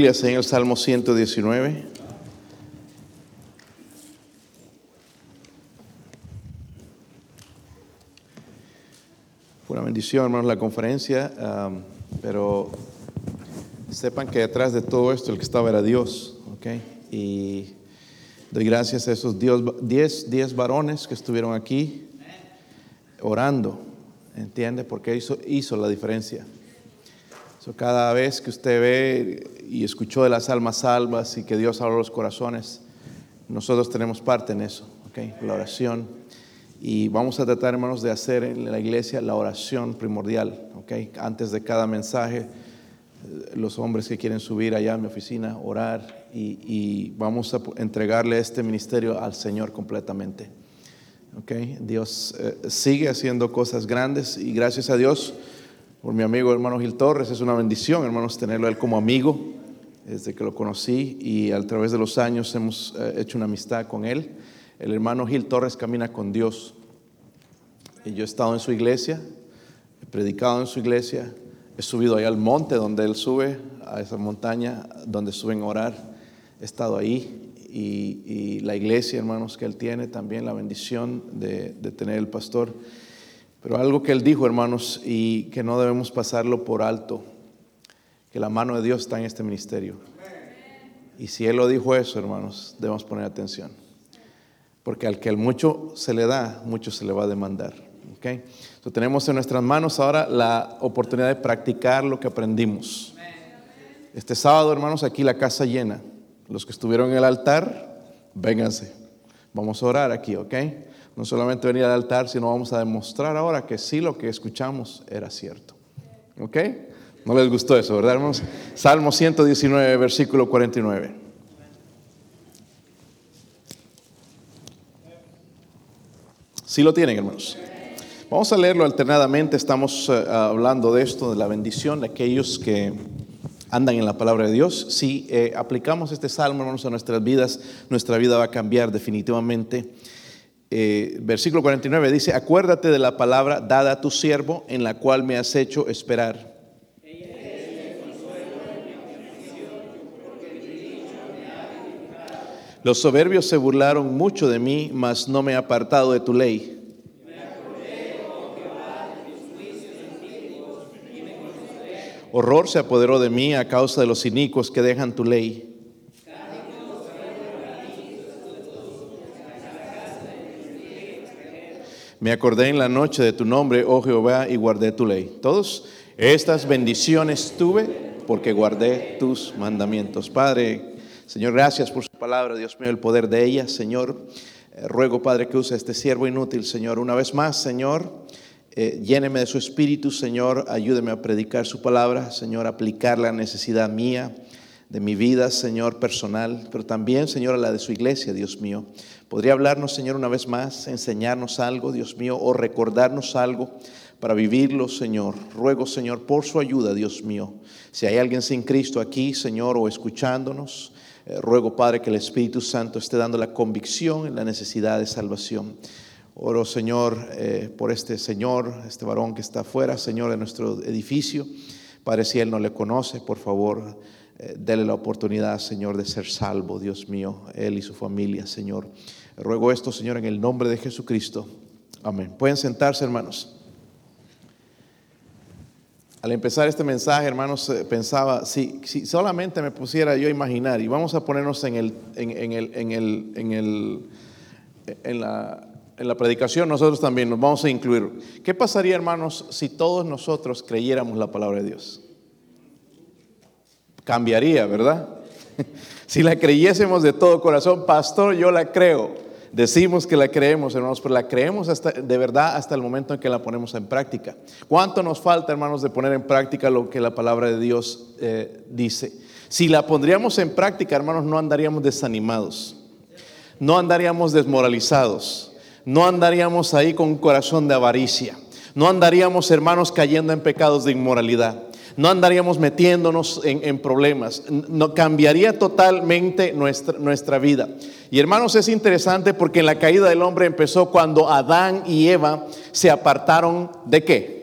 el Salmo 119. Fue una bendición, hermanos, la conferencia, um, pero sepan que detrás de todo esto el que estaba era Dios, ¿ok? Y doy gracias a esos 10 10 varones que estuvieron aquí orando, ¿entiende? Porque hizo, hizo la diferencia. Cada vez que usted ve y escuchó de las almas salvas y que Dios habló los corazones, nosotros tenemos parte en eso, ¿okay? la oración. Y vamos a tratar, hermanos, de hacer en la iglesia la oración primordial. ¿okay? Antes de cada mensaje, eh, los hombres que quieren subir allá a mi oficina, orar y, vamos a entregarle este ministerio al Señor completamente. ¿okay? Dios eh, sigue haciendo cosas grandes y gracias a Dios por mi amigo hermano Gil Torres. Es una bendición, hermanos, tenerlo a él como amigo desde que lo conocí y a través de los años hemos eh, hecho una amistad con él. El hermano Gil Torres camina con Dios. Y yo he estado en su iglesia, he predicado en su iglesia, he subido ahí al monte donde él sube, a esa montaña donde suben a orar. He estado ahí y, la iglesia, hermanos, que él tiene, también la bendición de, de tener el pastor. Pero algo que él dijo, hermanos, y que no debemos pasarlo por alto que la mano de Dios está en este ministerio. Y si Él lo dijo eso, hermanos, debemos poner atención. Porque al que al mucho se le da, mucho se le va a demandar. ¿okay? tenemos en nuestras manos ahora la oportunidad de practicar lo que aprendimos. Este sábado, hermanos, aquí la casa llena. Los que estuvieron en el altar, vénganse. Vamos a orar aquí, ¿ok? No solamente venir al altar, sino vamos a demostrar ahora que sí lo que escuchamos era cierto. ¿Ok? No les gustó eso, ¿verdad, hermanos? Salmo 119, versículo 49. Sí lo tienen, hermanos. Vamos a leerlo alternadamente. Estamos eh, hablando de esto, de la bendición de aquellos que andan en la palabra de Dios. Si eh, aplicamos este salmo, hermanos, a nuestras vidas, nuestra vida va a cambiar definitivamente. Eh, versículo 49 dice, acuérdate de la palabra dada a tu siervo en la cual me has hecho esperar. Los soberbios se burlaron mucho de mí, mas no me he apartado de tu ley. Horror se apoderó de mí a causa de los inicuos que dejan tu ley. Me acordé en la noche de tu nombre, oh Jehová, y guardé tu ley. Todos estas bendiciones tuve porque guardé tus mandamientos. Padre, Señor, gracias por su palabra, Dios mío, el poder de ella, Señor. Eh, ruego, Padre, que use este siervo inútil, Señor. Una vez más, Señor, eh, lléneme de su espíritu, Señor. Ayúdeme a predicar su palabra, Señor, aplicar la necesidad mía, de mi vida, Señor, personal, pero también, Señor, a la de su iglesia, Dios mío. ¿Podría hablarnos, Señor, una vez más, enseñarnos algo, Dios mío, o recordarnos algo para vivirlo, Señor? Ruego, Señor, por su ayuda, Dios mío. Si hay alguien sin Cristo aquí, Señor, o escuchándonos, eh, ruego, Padre, que el Espíritu Santo esté dando la convicción en la necesidad de salvación. Oro, Señor, eh, por este Señor, este varón que está afuera, Señor, de nuestro edificio. Padre, si Él no le conoce, por favor, eh, dele la oportunidad, Señor, de ser salvo, Dios mío, Él y su familia, Señor. Ruego esto, Señor, en el nombre de Jesucristo. Amén. Pueden sentarse, hermanos. Al empezar este mensaje, hermanos, eh, pensaba, si, si, solamente me pusiera yo a imaginar, y vamos a ponernos en, el, en, el, en, el, en, el, en, la, en la predicación, nosotros también nos vamos a incluir. ¿Qué pasaría, hermanos, si todos nosotros creyéramos la palabra de Dios? Cambiaría, ¿verdad? si la creyésemos de todo corazón, pastor, yo la creo. Decimos que la creemos, hermanos, pero la creemos hasta, de verdad hasta el momento en que la ponemos en práctica. ¿Cuánto nos falta, hermanos, de poner en práctica lo que la palabra de Dios eh, dice? Si la pondríamos en práctica, hermanos, no andaríamos desanimados, no andaríamos desmoralizados, no andaríamos ahí con un corazón de avaricia, no andaríamos, hermanos, cayendo en pecados de inmoralidad no andaríamos metiéndonos en, problemas, no, cambiaría totalmente nuestra, nuestra vida. Y hermanos, es interesante porque la caída del hombre empezó cuando Adán y Eva se apartaron de qué?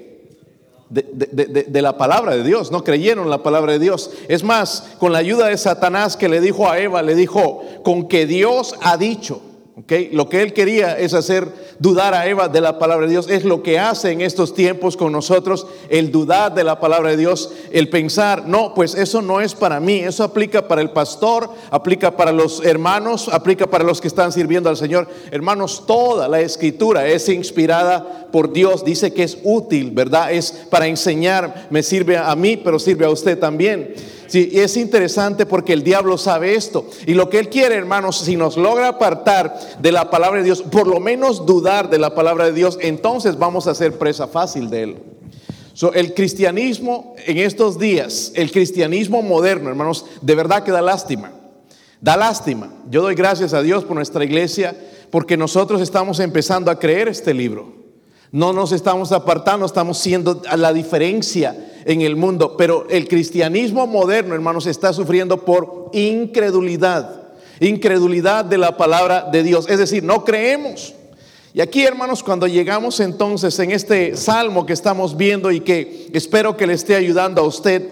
de, la palabra de Dios, no creyeron la palabra de Dios. Es más, con la ayuda de Satanás que le dijo a Eva, le dijo, con que Dios ha dicho. Okay. Lo que él quería es hacer dudar a Eva de la palabra de Dios. Es lo que hace en estos tiempos con nosotros, el dudar de la palabra de Dios, el pensar, no, pues eso no es para mí, eso aplica para el pastor, aplica para los hermanos, aplica para los que están sirviendo al Señor. Hermanos, toda la escritura es inspirada por Dios, dice que es útil, ¿verdad? Es para enseñar, me sirve a mí, pero sirve a usted también. Sí, y es interesante porque el diablo sabe esto. Y lo que él quiere, hermanos, si nos logra apartar de la palabra de Dios, por lo menos dudar de la palabra de Dios, entonces vamos a ser presa fácil de él. el cristianismo en estos días, el cristianismo moderno, hermanos, de verdad que da lástima. Da lástima. Yo doy gracias a Dios por nuestra iglesia porque nosotros estamos empezando a creer este libro. No nos estamos apartando, estamos siendo la diferencia en el mundo. Pero el cristianismo moderno, hermanos, está sufriendo por incredulidad. Incredulidad de la palabra de Dios. Es decir, no creemos. Y aquí, hermanos, cuando llegamos entonces en este salmo que estamos viendo y que espero que le esté ayudando a usted,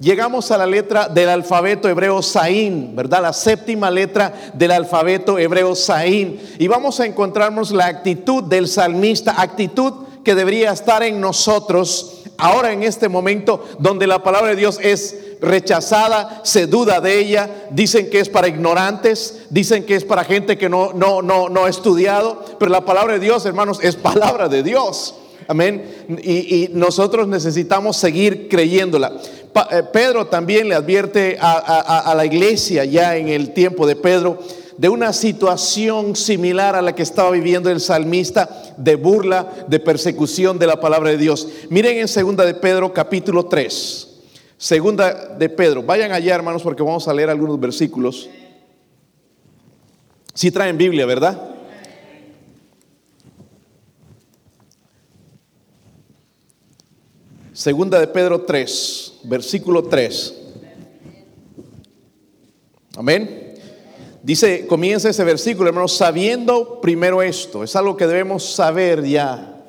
llegamos a la letra del alfabeto hebreo Saín, ¿verdad? La séptima letra del alfabeto hebreo Saín. Y vamos a encontrarnos la actitud del salmista, actitud que debería estar en nosotros ahora en este momento donde la palabra de Dios es rechazada, se duda de ella, dicen que es para ignorantes, dicen que es para gente que no no no no ha estudiado, pero la palabra de Dios, hermanos, es palabra de Dios. Amén. Y, nosotros necesitamos seguir creyéndola. Eh, Pedro también le advierte a, la iglesia ya en el tiempo de Pedro de una situación similar a la que estaba viviendo el salmista de burla, de persecución de la palabra de Dios. Miren en segunda de Pedro capítulo 3. Segunda de Pedro. Vayan allá, hermanos, porque vamos a leer algunos versículos. Si traen Biblia, ¿verdad? Segunda de Pedro 3, versículo 3. Amén. Dice, comienza ese versículo, hermanos, sabiendo primero esto, es algo que debemos saber ya.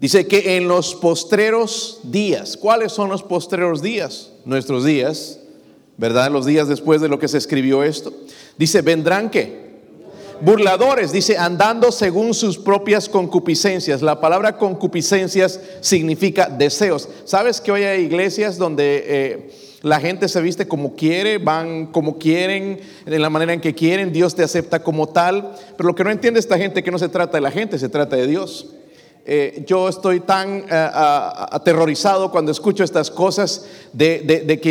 Dice que en los postreros días, ¿cuáles son los postreros días? Nuestros días, ¿verdad? Los días después de lo que se escribió esto. Dice, vendrán que burladores, dice, andando según sus propias concupiscencias. La palabra concupiscencias significa deseos. ¿Sabes que hoy hay iglesias donde eh, la gente se viste como quiere, van como quieren, en la manera en que quieren, Dios te acepta como tal? Pero lo que no entiende esta gente es que no se trata de la gente, se trata de Dios. Eh, yo estoy tan eh, aterrorizado cuando escucho estas cosas de, que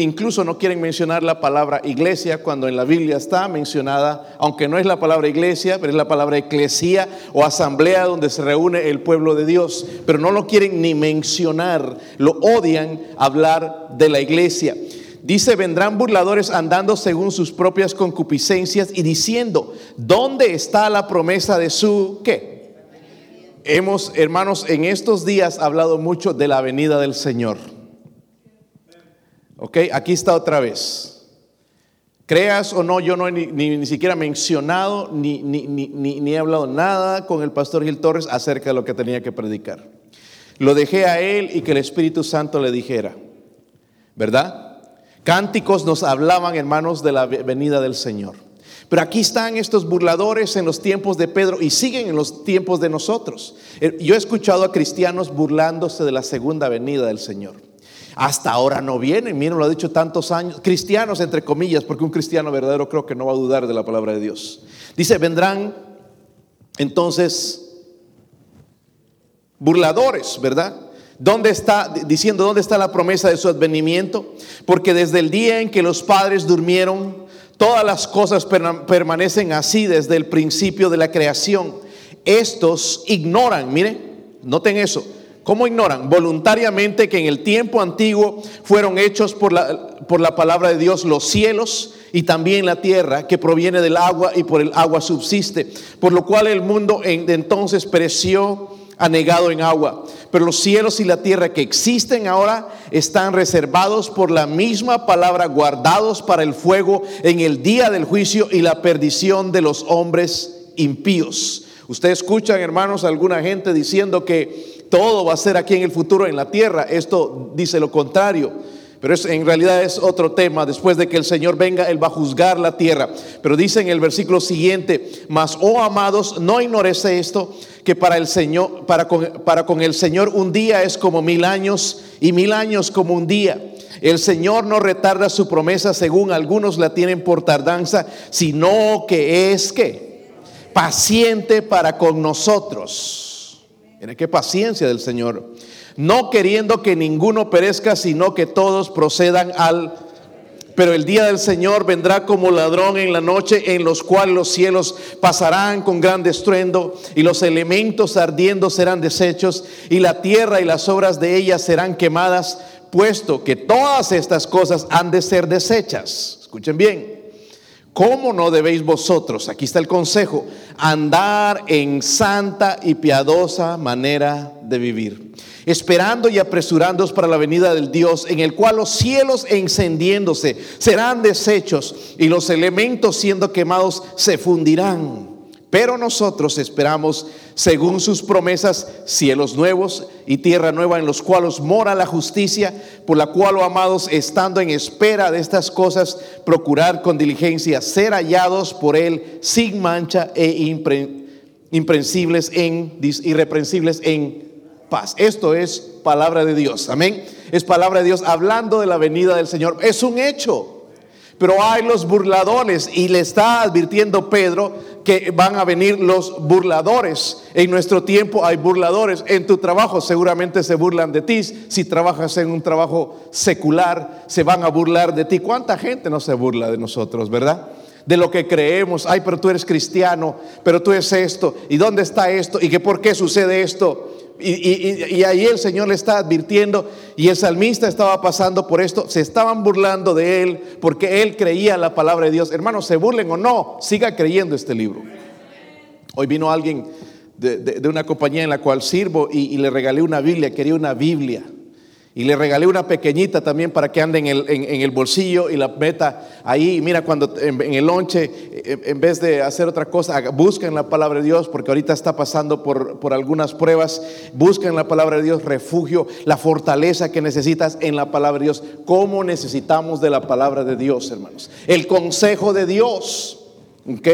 incluso no quieren mencionar la palabra iglesia cuando en la Biblia está mencionada, aunque no es la palabra iglesia, pero es la palabra eclesía o asamblea donde se reúne el pueblo de Dios, pero no lo quieren ni mencionar, lo odian hablar de la iglesia. Dice, vendrán burladores andando según sus propias concupiscencias y diciendo, ¿dónde está la promesa de su qué? Hemos, hermanos, en estos días hablado mucho de la venida del Señor. Ok, aquí está otra vez. Creas o no, yo no he ni, ni, siquiera mencionado ni, ni, he hablado nada con el pastor Gil Torres acerca de lo que tenía que predicar. Lo dejé a él y que el Espíritu Santo le dijera, ¿verdad? Cánticos nos hablaban, hermanos, de la venida del Señor. Pero aquí están estos burladores en los tiempos de Pedro y siguen en los tiempos de nosotros. Eh, yo he escuchado a cristianos burlándose de la segunda venida del Señor. Hasta ahora no vienen, miren, lo ha dicho tantos años, cristianos entre comillas, porque un cristiano verdadero creo que no va a dudar de la palabra de Dios. Dice, vendrán entonces burladores, ¿verdad? ¿Dónde está, diciendo, dónde está la promesa de su advenimiento? Porque desde el día en que los padres durmieron, Todas las cosas permanecen así desde el principio de la creación. Estos ignoran, miren, noten eso. ¿Cómo ignoran? Voluntariamente que en el tiempo antiguo fueron hechos por la, por la palabra de Dios los cielos y también la tierra que proviene del agua y por el agua subsiste. Por lo cual el mundo de entonces pereció anegado en agua. Pero los cielos y la tierra que existen ahora están reservados por la misma palabra, guardados para el fuego en el día del juicio y la perdición de los hombres impíos. Ustedes escuchan, hermanos, alguna gente diciendo que todo va a ser aquí en el futuro en la tierra. Esto dice lo contrario. Pero es, en realidad es otro tema. Después de que el Señor venga, Él va a juzgar la tierra. Pero dice en el versículo siguiente, mas, oh amados, no ignores esto, que para el Señor, para con, para con el Señor un día es como mil años y mil años como un día. El Señor no retarda su promesa según algunos la tienen por tardanza, sino que es que paciente para con nosotros. Mira qué paciencia del Señor no queriendo que ninguno perezca, sino que todos procedan al... Pero el día del Señor vendrá como ladrón en la noche, en los cuales los cielos pasarán con gran estruendo, y los elementos ardiendo serán deshechos, y la tierra y las obras de ella serán quemadas, puesto que todas estas cosas han de ser deshechas. Escuchen bien. ¿Cómo no debéis vosotros, aquí está el consejo, andar en santa y piadosa manera de vivir? esperando y apresurándoos para la venida del Dios, en el cual los cielos encendiéndose serán deshechos y los elementos siendo quemados se fundirán. Pero nosotros esperamos, según sus promesas, cielos nuevos y tierra nueva en los cuales mora la justicia, por la cual, oh amados, estando en espera de estas cosas, procurar con diligencia ser hallados por Él sin mancha e imprensibles en, irreprensibles en paz. Esto es palabra de Dios. Amén. Es palabra de Dios hablando de la venida del Señor. Es un hecho. Pero hay los burladores y le está advirtiendo Pedro que van a venir los burladores. En nuestro tiempo hay burladores. En tu trabajo seguramente se burlan de ti. Si trabajas en un trabajo secular, se van a burlar de ti. ¿Cuánta gente no se burla de nosotros, verdad? de lo que creemos. Ay, pero tú eres cristiano, pero tú eres esto. ¿Y dónde está esto? ¿Y que por qué sucede esto? Y, ahí el Señor le está advirtiendo y el salmista estaba pasando por esto, se estaban burlando de él porque él creía la palabra de Dios. Hermanos, se burlen o no, siga creyendo este libro. Hoy vino alguien de, una compañía en la cual sirvo y le regalé una Biblia, quería una Biblia. Y le regalé una pequeñita también para que ande en el, en, el bolsillo y la meta ahí. Mira, cuando en, el lonche, en vez de hacer otra cosa, busquen la palabra de Dios, porque ahorita está pasando por, por algunas pruebas. Busquen la palabra de Dios, refugio, la fortaleza que necesitas en la palabra de Dios. ¿Cómo necesitamos de la palabra de Dios, hermanos? El consejo de Dios. ¿Ok?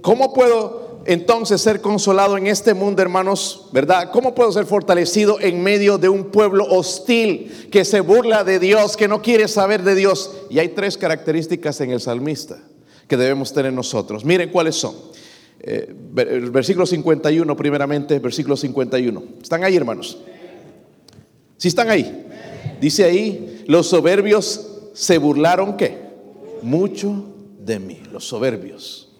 ¿Cómo puedo entonces ser consolado en este mundo, hermanos, ¿verdad? ¿Cómo puedo ser fortalecido en medio de un pueblo hostil que se burla de Dios, que no quiere saber de Dios? Y hay tres características en el salmista que debemos tener nosotros. Miren cuáles son. Eh, versículo 51, primeramente, versículo 51. ¿Están ahí, hermanos? ¿Sí están ahí? Dice ahí, los soberbios se burlaron, ¿qué? Mucho de mí, los soberbios.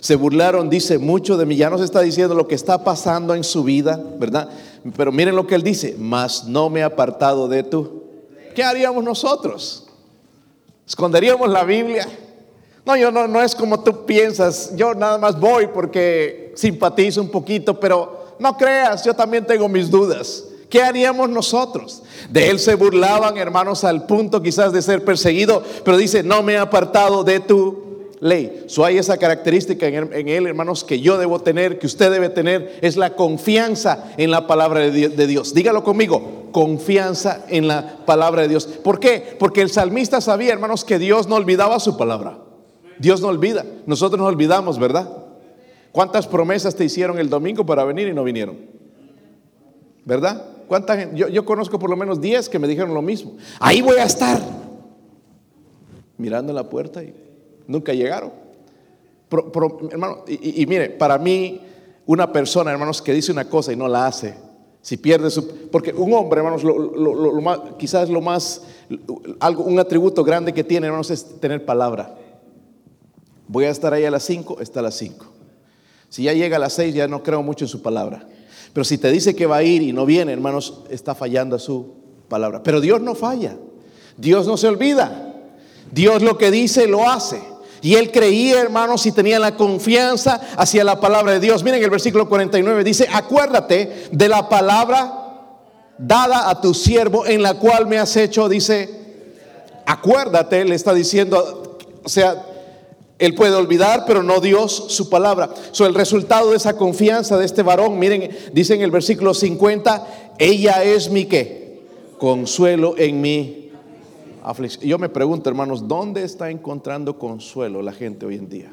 Se burlaron, dice, mucho de mí. Ya nos está diciendo lo que está pasando en su vida, ¿verdad? Pero miren lo que él dice, mas no me he apartado de tú. ¿Qué haríamos nosotros? ¿Esconderíamos la Biblia? No, yo no, no es como tú piensas. Yo nada más voy porque simpatizo un poquito, pero no creas, yo también tengo mis dudas. ¿Qué haríamos nosotros? De él se burlaban, hermanos, al punto quizás de ser perseguido, pero dice, no me he apartado de tu ley. So hay esa característica en, él, hermanos, que yo debo tener, que usted debe tener, es la confianza en la palabra de Dios. Dígalo conmigo, confianza en la palabra de Dios. ¿Por qué? Porque el salmista sabía, hermanos, que Dios no olvidaba su palabra. Dios no olvida. Nosotros nos olvidamos, ¿verdad? ¿Cuántas promesas te hicieron el domingo para venir y no vinieron? ¿Verdad? ¿Cuánta? Yo, yo conozco por lo menos 10 que me dijeron lo mismo. Ahí voy a estar. Mirando la puerta y nunca llegaron. hermano, y, mire, para mí, una persona, hermanos, que dice una cosa y no la hace, si pierde su... Porque un hombre, hermanos, lo, más, quizás lo más, algo, un atributo grande que tiene, hermanos, es tener palabra. Voy a estar ahí a las 5, está a las 5. Si ya llega a las 6, ya no creo mucho en su palabra. Pero si te dice que va a ir y no viene, hermanos, está fallando a su palabra. Pero Dios no falla. Dios no se olvida. Dios lo que dice lo hace. Y él creía, hermanos, y tenía la confianza hacia la palabra de Dios. Miren el versículo 49 dice, acuérdate de la palabra dada a tu siervo en la cual me has hecho, dice, acuérdate, le está diciendo, o sea, Él puede olvidar, pero no Dios su palabra. So, el resultado de esa confianza de este varón, miren, dice en el versículo 50, ella es mi qué? Consuelo en mi Yo me pregunto, hermanos, ¿dónde está encontrando consuelo la gente hoy en día?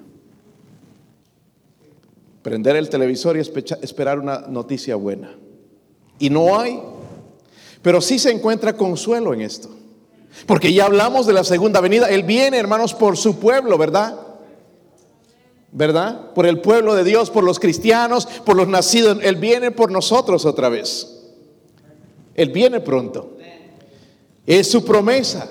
Prender el televisor y esperar una noticia buena. Y no hay, pero sí se encuentra consuelo en esto. Porque ya hablamos de la segunda venida. Él viene, hermanos, por su pueblo, ¿verdad? ¿verdad? Por el pueblo de Dios, por los cristianos, por los nacidos. Él viene por nosotros otra vez. Él viene pronto. Es su promesa.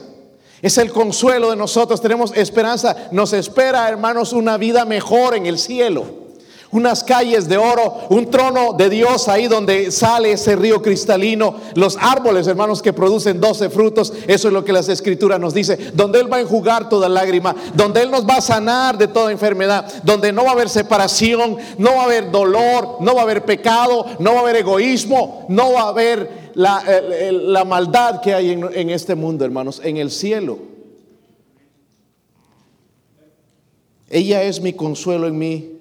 Es el consuelo de nosotros. Tenemos esperanza. Nos espera, hermanos, una vida mejor en el cielo. Unas calles de oro, un trono de Dios ahí donde sale ese río cristalino, los árboles, hermanos, que producen doce frutos, eso es lo que las escrituras nos dice, donde Él va a enjugar toda lágrima, donde Él nos va a sanar de toda enfermedad, donde no va a haber separación, no va a haber dolor, no va a haber pecado, no va a haber egoísmo, no va a haber la, maldad que hay en, en este mundo, hermanos, en el cielo. Ella es mi consuelo en mí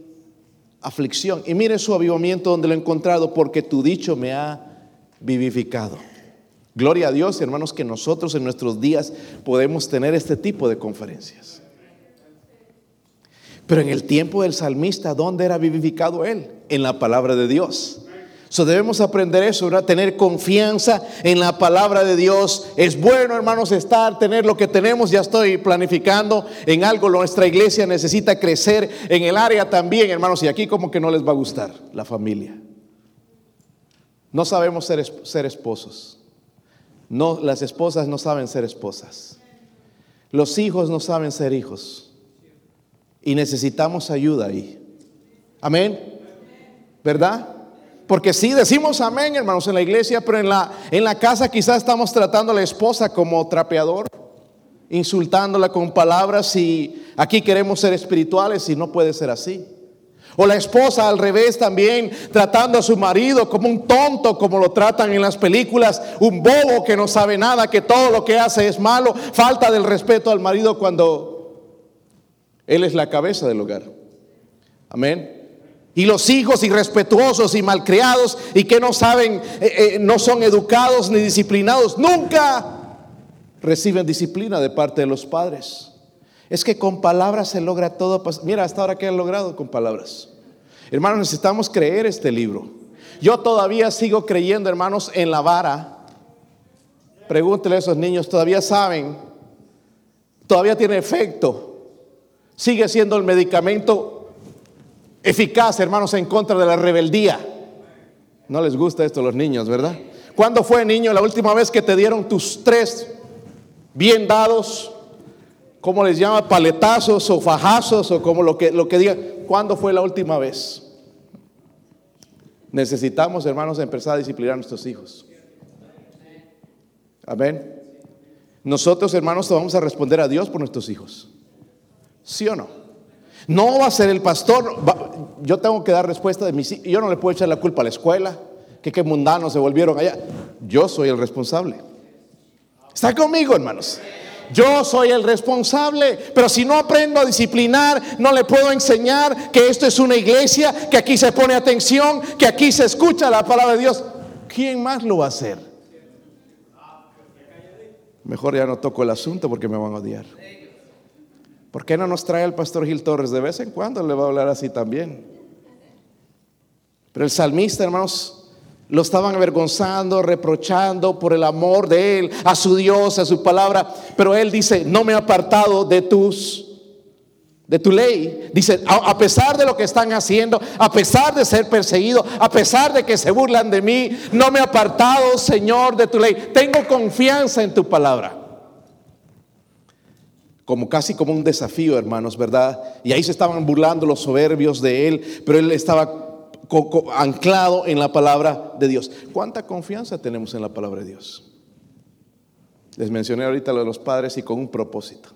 aflicción. Y mire su avivamiento donde lo he encontrado, porque tu dicho me ha vivificado. Gloria a Dios, hermanos, que nosotros en nuestros días podemos tener este tipo de conferencias. Pero en el tiempo del salmista, ¿dónde era vivificado él? En la palabra de Dios. So debemos aprender eso, ¿verdad? Tener confianza en la palabra de Dios. Es bueno, hermanos, estar, tener lo que tenemos. Ya estoy planificando en algo. Nuestra iglesia necesita crecer en el área también, hermanos. Y aquí como que no les va a gustar la familia. No sabemos ser, ser esposos. No, las esposas no saben ser esposas. Los hijos no saben ser hijos. Y necesitamos ayuda ahí. Amén. ¿Verdad? Porque sí decimos amén, hermanos, en la iglesia, pero en la, en la casa quizás estamos tratando a la esposa como trapeador, insultándola con palabras y aquí queremos ser espirituales y no puede ser así. O la esposa al revés también, tratando a su marido como un tonto, como lo tratan en las películas, un bobo que no sabe nada, que todo lo que hace es malo, falta del respeto al marido cuando él es la cabeza del hogar. Amén. Y los hijos irrespetuosos y malcriados y que no saben, eh, eh, no son educados ni disciplinados, nunca reciben disciplina de parte de los padres. Es que con palabras se logra todo. Mira, hasta ahora que han logrado con palabras. Hermanos, necesitamos creer este libro. Yo todavía sigo creyendo, hermanos, en la vara. Pregúntele a esos niños, todavía saben, todavía tiene efecto. Sigue siendo el medicamento eficaz, hermanos, en contra de la rebeldía. No les gusta esto a los niños, ¿verdad? ¿Cuándo fue, niño, la última vez que te dieron tus tres bien dados? ¿Cómo les llama? Paletazos o fajazos o como lo que, lo que digan. ¿Cuándo fue la última vez? Necesitamos, hermanos, empezar a disciplinar a nuestros hijos. Amén. Nosotros, hermanos, vamos a responder a Dios por nuestros hijos. ¿Sí o no? No va a ser el pastor. yo tengo que dar respuesta de mis Yo no le puedo echar la culpa a la escuela, que qué mundanos se volvieron allá. Yo soy el responsable. ¿Está conmigo, hermanos? Yo soy el responsable, pero si no aprendo a disciplinar, no le puedo enseñar que esto es una iglesia, que aquí se pone atención, que aquí se escucha la palabra de Dios. ¿Quién más lo va a hacer? Mejor ya no toco el asunto porque me van a odiar. ¿Por qué no nos trae el pastor Gil Torres? De vez en cuando le va a hablar así también. Pero el salmista, hermanos, lo estaban avergonzando, reprochando por el amor de él, a su Dios, a su palabra. Pero él dice, no me he apartado de tus, de tu ley. Dice, a, pesar de lo que están haciendo, a pesar de ser perseguido, a pesar de que se burlan de mí, no me he apartado, Señor, de tu ley. Tengo confianza en tu palabra como casi como un desafío, hermanos, ¿verdad? Y ahí se estaban burlando los soberbios de él, pero él estaba anclado en la palabra de Dios. ¿Cuánta confianza tenemos en la palabra de Dios? Les mencioné ahorita lo de los padres y con un propósito,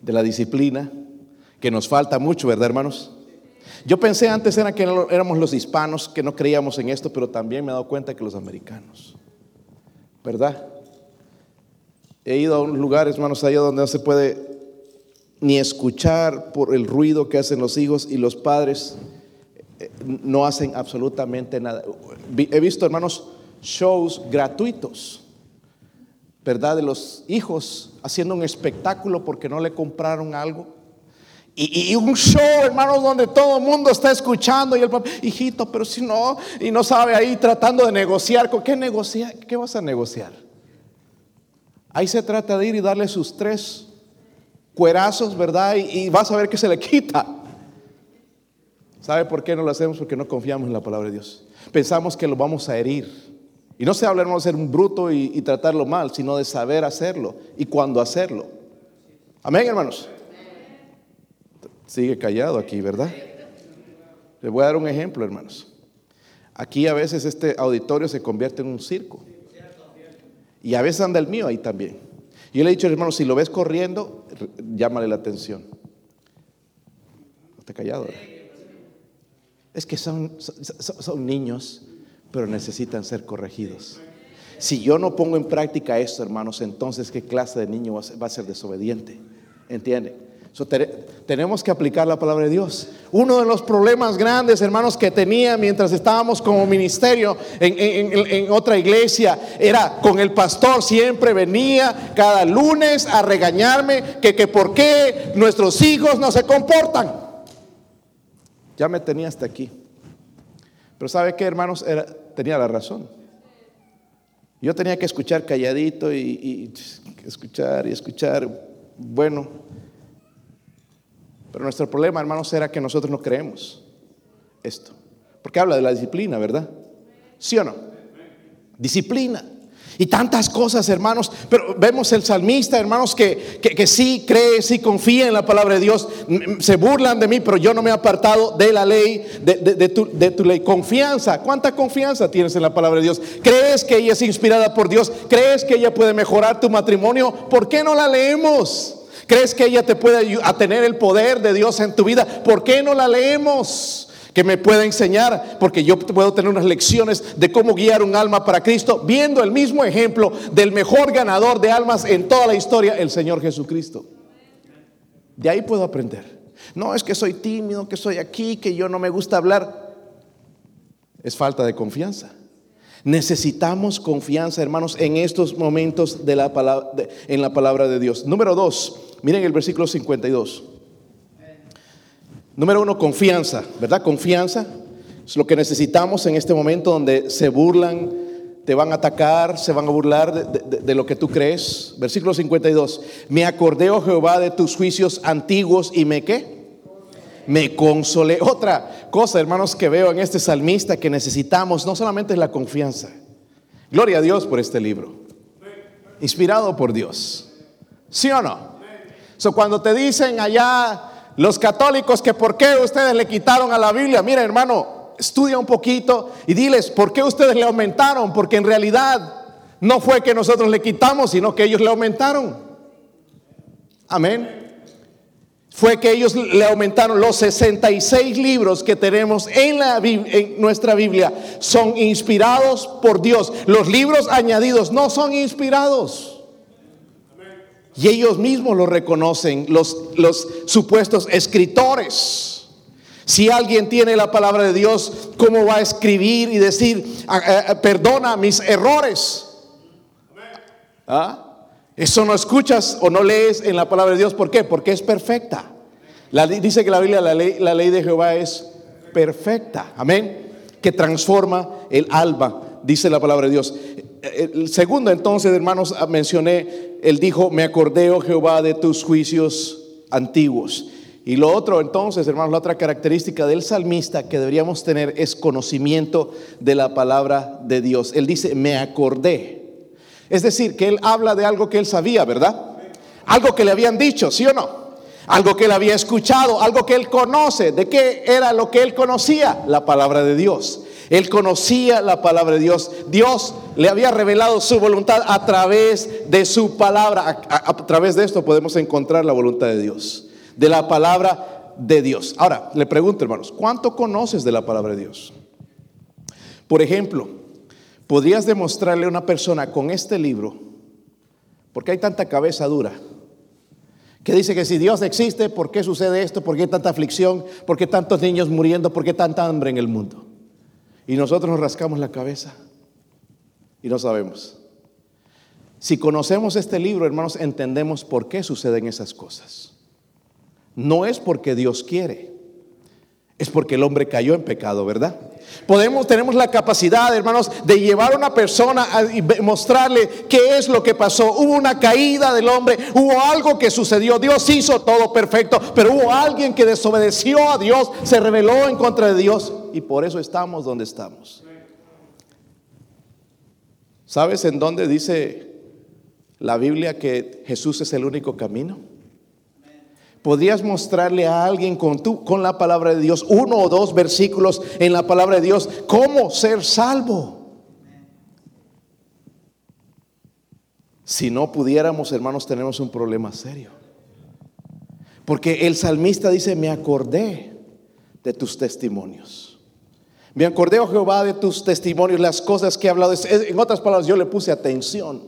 de la disciplina, que nos falta mucho, ¿verdad, hermanos? Yo pensé antes era que éramos los hispanos que no creíamos en esto, pero también me he dado cuenta que los americanos, ¿verdad? He ido a un lugar, hermanos, allá donde no se puede ni escuchar por el ruido que hacen los hijos y los padres eh, no hacen absolutamente nada. He visto, hermanos, shows gratuitos, ¿verdad? De los hijos haciendo un espectáculo porque no le compraron algo. Y, un show, hermanos, donde todo el mundo está escuchando y el papá, hijito, pero si no, y no sabe ahí tratando de negociar, ¿con qué negociar? ¿Qué vas a negociar? Ahí se trata de ir y darle sus tres cuerazos, ¿verdad? Y, vas a ver que se le quita. ¿Sabe por qué no lo hacemos? Porque no confiamos en la palabra de Dios. Pensamos que lo vamos a herir. Y no se habla de ser un bruto y, y tratarlo mal, sino de saber hacerlo y cuándo hacerlo. Amén, hermanos. Sigue callado aquí, ¿verdad? Le voy a dar un ejemplo, hermanos. Aquí a veces este auditorio se convierte en un circo. Y a veces anda el mío ahí también. Yo le he dicho, hermano, si lo ves corriendo, llámale la atención. Está callado. Es que son, son, niños, pero necesitan ser corregidos. Si yo no pongo en práctica esto, hermanos, entonces ¿qué clase de niño va a ser desobediente? ¿Entiende? Tenemos que aplicar la palabra de Dios. Uno de los problemas grandes, hermanos, que tenía mientras estábamos como ministerio en, otra iglesia era con el pastor. Siempre venía cada lunes a regañarme que, que por qué nuestros hijos no se comportan. Ya me tenía hasta aquí. Pero ¿sabe qué, hermanos? Tenía la razón. Yo tenía que escuchar calladito y escuchar y escuchar. Bueno, pero nuestro problema, hermanos, era que nosotros no creemos esto. Porque habla de la disciplina, ¿verdad? ¿Sí o no? Disciplina. Y tantas cosas, hermanos. Pero vemos el salmista, hermanos, que, que, sí cree, sí confía en la palabra de Dios. Se burlan de mí, pero yo no me he apartado de la ley, de, de, tu, de, tu, ley. Confianza. ¿Cuánta confianza tienes en la palabra de Dios? ¿Crees que ella es inspirada por Dios? ¿Crees que ella puede mejorar tu matrimonio? ¿Por qué no la leemos? ¿Crees que ella te puede tener el poder de Dios en tu vida? ¿Por qué no la leemos? Que me pueda enseñar, porque yo puedo tener unas lecciones de cómo guiar un alma para Cristo, viendo el mismo ejemplo del mejor ganador de almas en toda la historia, el Señor Jesucristo. De ahí puedo aprender. No es que soy tímido, que soy aquí, que yo no me gusta hablar. Es falta de confianza. Necesitamos confianza, hermanos, en estos momentos de la palabra, en la palabra de Dios. Número dos, Miren el versículo 52. Número uno, confianza, ¿verdad? Confianza es lo que necesitamos en este momento donde se burlan, te van a atacar, se van a burlar de, lo que tú crees. Versículo 52. Me acordé, oh Jehová, de tus juicios antiguos y me qué? Me consolé. Otra cosa, hermanos, que veo en este salmista que necesitamos no solamente es la confianza. Gloria a Dios por este libro. Inspirado por Dios. ¿Sí o no? Cuando te dicen allá los católicos que por qué ustedes le quitaron a la Biblia, mira hermano, estudia un poquito y diles por qué ustedes le aumentaron, porque en realidad no fue que nosotros le quitamos, sino que ellos le aumentaron. Amén. Fue que ellos le aumentaron los 66 libros que tenemos en, la, en nuestra Biblia. Son inspirados por Dios. Los libros añadidos no son inspirados. Y ellos mismos lo reconocen, los, los supuestos escritores. Si alguien tiene la palabra de Dios, ¿cómo va a escribir y decir, ah, ah, ah, perdona mis errores? Eso no escuchas o no lees en la palabra de Dios. ¿Por qué? Porque es perfecta. La, dice que la Biblia, la ley, la ley de Jehová es perfecta. Amén. Que transforma el alma, dice la palabra de Dios. El segundo entonces, hermanos, mencioné, él dijo, me acordé, oh Jehová, de tus juicios antiguos. Y lo otro entonces, hermanos, la otra característica del salmista que deberíamos tener es conocimiento de la palabra de Dios. Él dice, me acordé. Es decir, que él habla de algo que él sabía, ¿verdad? Algo que le habían dicho, ¿sí o no? Algo que él había escuchado, algo que él conoce. ¿De qué era lo que él conocía? La palabra de Dios. Él conocía la palabra de Dios. Dios le había revelado su voluntad a través de su palabra. A, través de esto podemos encontrar la voluntad de Dios. De la palabra de Dios. Ahora, le pregunto, hermanos, ¿cuánto conoces de la palabra de Dios? Por ejemplo, ¿podrías demostrarle a una persona con este libro, porque hay tanta cabeza dura, Que dice que si Dios existe, ¿por qué sucede esto? ¿Por qué tanta aflicción? ¿Por qué tantos niños muriendo? ¿Por qué tanta hambre en el mundo? Y nosotros nos rascamos la cabeza y no sabemos. Si conocemos este libro, hermanos, entendemos por qué suceden esas cosas. No es porque Dios quiere, es porque el hombre cayó en pecado, ¿verdad? Podemos, tenemos la capacidad, hermanos, de llevar a una persona y mostrarle qué es lo que pasó. Hubo una caída del hombre, hubo algo que sucedió. Dios hizo todo perfecto, pero hubo alguien que desobedeció a Dios, se rebeló en contra de Dios y por eso estamos donde estamos. ¿Sabes en dónde dice la Biblia que Jesús es el único camino? ¿Podrías mostrarle a alguien con, tu, con la palabra de Dios, uno o dos versículos en la palabra de Dios, cómo ser salvo? Si no pudiéramos, hermanos, tenemos un problema serio. Porque el salmista dice, me acordé de tus testimonios. Me acordé, oh Jehová, de tus testimonios, las cosas que he hablado. En otras palabras, yo le puse atención.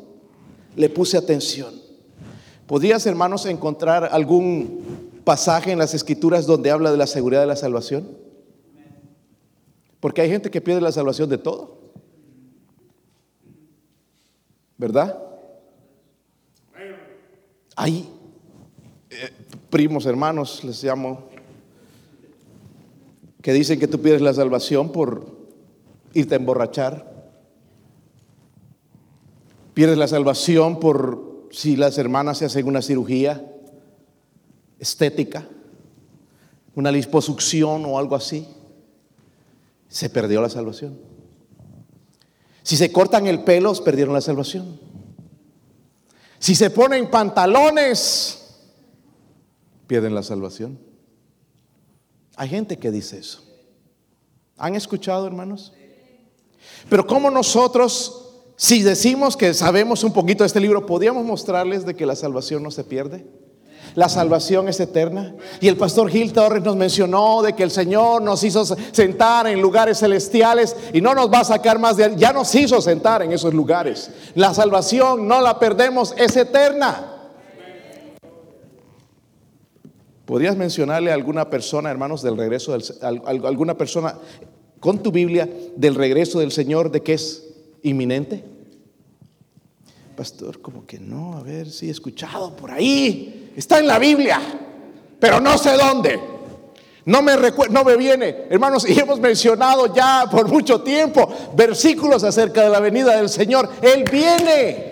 Le puse atención. ¿Podrías, hermanos, encontrar algún pasaje en las escrituras donde habla de la seguridad de la salvación? Porque hay gente que pierde la salvación de todo. ¿Verdad? Hay eh, primos, hermanos, les llamo, que dicen que tú pierdes la salvación por irte a emborrachar. Pierdes la salvación por si las hermanas se hacen una cirugía estética, una liposucción o algo así, se perdió la salvación. Si se cortan el pelo, perdieron la salvación. Si se ponen pantalones, pierden la salvación. Hay gente que dice eso. ¿Han escuchado, hermanos? Pero como nosotros si decimos que sabemos un poquito de este libro, ¿podríamos mostrarles de que la salvación no se pierde? La salvación es eterna. Y el pastor Gil Torres nos mencionó de que el Señor nos hizo sentar en lugares celestiales y no nos va a sacar más de ya nos hizo sentar en esos lugares. La salvación no la perdemos, es eterna. ¿Podrías mencionarle a alguna persona, hermanos, del regreso del alguna persona con tu Biblia del regreso del Señor de que es inminente? Pastor, como que no, a ver si he escuchado por ahí. Está en la Biblia, pero no sé dónde. No me no me viene, hermanos, y hemos mencionado ya por mucho tiempo versículos acerca de la venida del Señor. Él viene.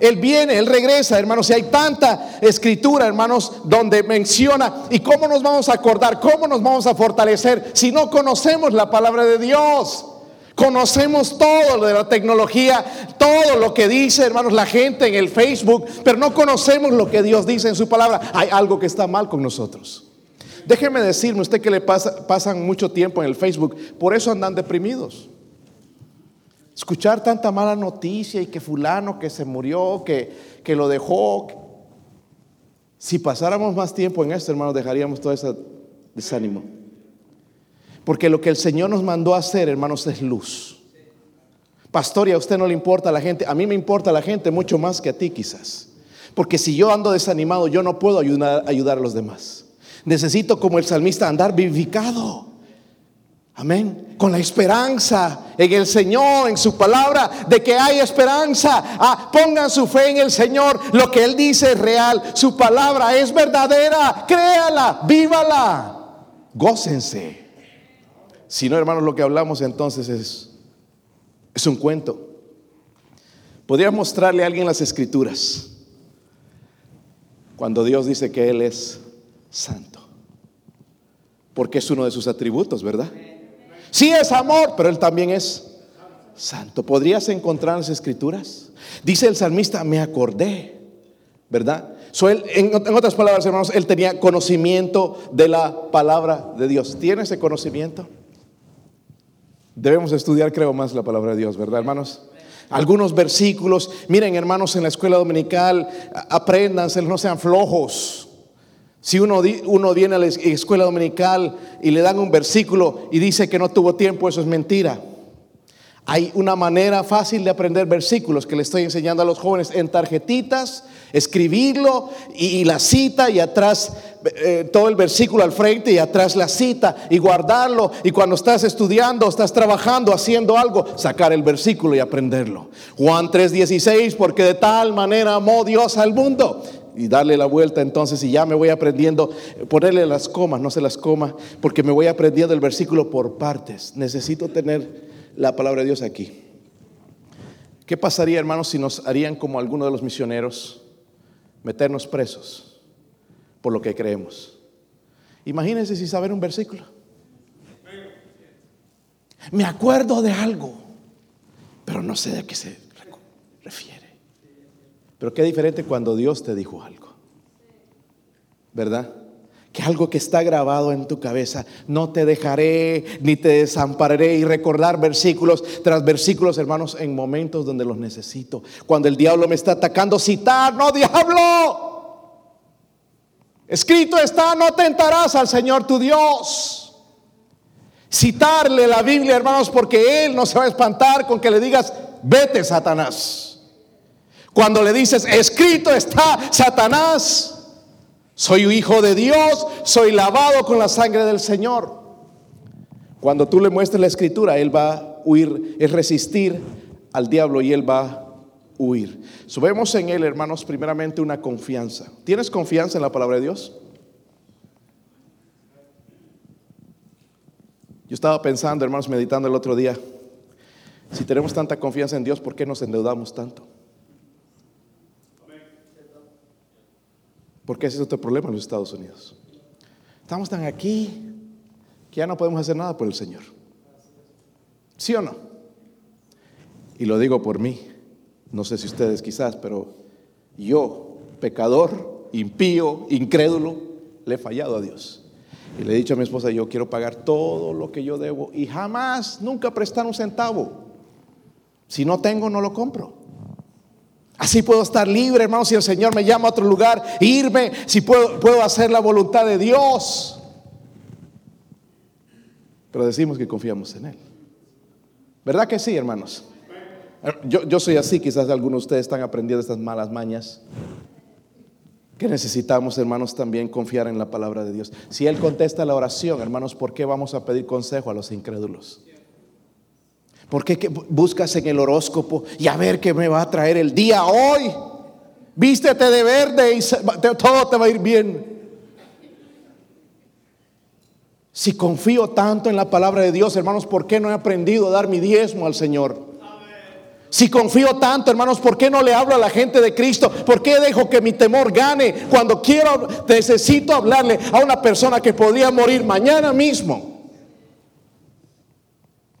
Él viene, Él regresa, hermanos. Y hay tanta escritura, hermanos, donde menciona. ¿Y cómo nos vamos a acordar? ¿Cómo nos vamos a fortalecer si no conocemos la palabra de Dios? Conocemos todo lo de la tecnología, todo lo que dice, hermanos, la gente en el Facebook, pero no conocemos lo que Dios dice en su palabra. Hay algo que está mal con nosotros. Déjeme decirme, usted que le pasa, pasan mucho tiempo en el Facebook, por eso andan deprimidos. Escuchar tanta mala noticia y que fulano que se murió, que, que lo dejó. Si pasáramos más tiempo en esto, hermanos, dejaríamos todo ese desánimo. Porque lo que el Señor nos mandó a hacer, hermanos, es luz. Pastor, y a usted no le importa la gente. A mí me importa la gente mucho más que a ti quizás. Porque si yo ando desanimado, yo no puedo ayudar, ayudar a los demás. Necesito como el salmista andar vivificado. Amén. Con la esperanza en el Señor, en su palabra, de que hay esperanza. Ah, pongan su fe en el Señor. Lo que Él dice es real. Su palabra es verdadera. Créala, vívala. Gócense. Si no, hermanos, lo que hablamos entonces es, es un cuento. Podría mostrarle a alguien las escrituras cuando Dios dice que Él es santo. Porque es uno de sus atributos, ¿verdad? Sí es amor, pero Él también es santo. ¿Podrías encontrar las escrituras? Dice el salmista, me acordé, ¿verdad? en, en, otras palabras, hermanos, él tenía conocimiento de la palabra de Dios. ¿Tiene ese conocimiento? Debemos estudiar, creo, más la palabra de Dios, ¿verdad, hermanos? Algunos versículos. Miren, hermanos, en la escuela dominical, apréndanse, no sean flojos. Si uno, uno viene a la escuela dominical y le dan un versículo y dice que no tuvo tiempo, eso es mentira. Hay una manera fácil de aprender versículos que le estoy enseñando a los jóvenes en tarjetitas Escribirlo y, la cita y atrás eh, todo el versículo al frente y atrás la cita y guardarlo. Y cuando estás estudiando, estás trabajando, haciendo algo, sacar el versículo y aprenderlo. Juan 3:16, porque de tal manera amó Dios al mundo. Y darle la vuelta entonces y ya me voy aprendiendo, ponerle las comas, no se las coma, porque me voy aprendiendo el versículo por partes. Necesito tener la palabra de Dios aquí. ¿Qué pasaría, hermanos, si nos harían como algunos de los misioneros? meternos presos por lo que creemos. Imagínense si saber un versículo. Me acuerdo de algo, pero no sé de qué se refiere. Pero qué diferente cuando Dios te dijo algo. ¿Verdad? que algo que está grabado en tu cabeza, no te dejaré ni te desampararé y recordar versículos tras versículos, hermanos, en momentos donde los necesito. Cuando el diablo me está atacando, citar, no diablo. Escrito está, no tentarás al Señor tu Dios. Citarle la Biblia, hermanos, porque Él no se va a espantar con que le digas, vete, Satanás. Cuando le dices, escrito está, Satanás, soy hijo de Dios, soy lavado con la sangre del Señor. Cuando tú le muestres la escritura, Él va a huir, es resistir al diablo y Él va a huir. Subemos en Él, hermanos, primeramente una confianza. ¿Tienes confianza en la palabra de Dios? Yo estaba pensando, hermanos, meditando el otro día, si tenemos tanta confianza en Dios, ¿por qué nos endeudamos tanto? Porque ese es otro problema en los Estados Unidos. Estamos tan aquí que ya no podemos hacer nada por el Señor. ¿Sí o no? Y lo digo por mí. No sé si ustedes quizás, pero yo, pecador, impío, incrédulo, le he fallado a Dios. Y le he dicho a mi esposa, yo quiero pagar todo lo que yo debo y jamás, nunca prestar un centavo. Si no tengo, no lo compro. Así puedo estar libre, hermano, si el Señor me llama a otro lugar, irme, si puedo, puedo hacer la voluntad de Dios. Pero decimos que confiamos en Él. ¿Verdad que sí, hermanos? Yo, yo soy así, quizás algunos de ustedes están aprendiendo estas malas mañas. Que necesitamos, hermanos, también confiar en la palabra de Dios. Si Él contesta la oración, hermanos, ¿por qué vamos a pedir consejo a los incrédulos? ¿Por qué buscas en el horóscopo y a ver qué me va a traer el día hoy? Vístete de verde y todo te va a ir bien. Si confío tanto en la palabra de Dios, hermanos, ¿por qué no he aprendido a dar mi diezmo al Señor? Si confío tanto, hermanos, ¿por qué no le hablo a la gente de Cristo? ¿Por qué dejo que mi temor gane cuando quiero, necesito hablarle a una persona que podría morir mañana mismo?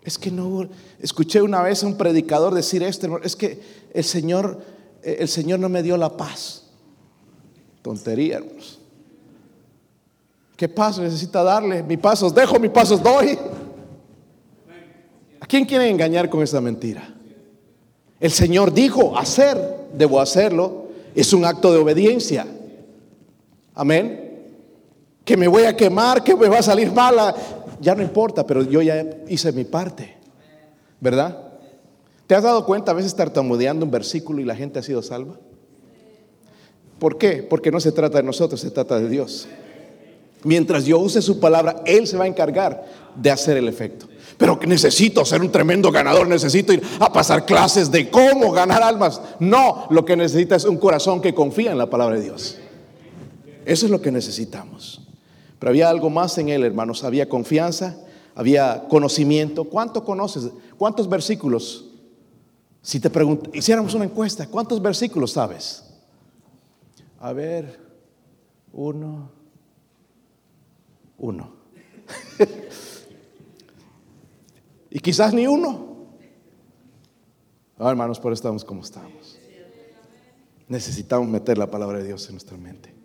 Es que no, escuché una vez a un predicador decir esto, es que el Señor, el Señor no me dio la paz. Tontería, hermanos. ¿Qué paz necesita darle? Mi pasos dejo, mi pasos doy. ¿A quién quiere engañar con esa mentira? El Señor dijo, hacer, debo hacerlo. Es un acto de obediencia. Amén. Que me voy a quemar, que me va a salir mala ya no importa, pero yo ya hice mi parte. ¿Verdad? ¿Te has dado cuenta a veces tartamudeando un versículo y la gente ha sido salva? ¿Por qué? Porque no se trata de nosotros, se trata de Dios. Mientras yo use su palabra, Él se va a encargar de hacer el efecto. Pero necesito ser un tremendo ganador, necesito ir a pasar clases de cómo ganar almas. No, lo que necesita es un corazón que confía en la palabra de Dios. Eso es lo que necesitamos. Pero había algo más en él, hermanos. Había confianza, había conocimiento. ¿Cuánto conoces? ¿Cuántos versículos? Si te hiciéramos una encuesta, ¿cuántos versículos sabes? A ver, uno, uno. y quizás ni uno. Ah, hermanos, por eso estamos como estamos. Necesitamos meter la palabra de Dios en nuestra mente.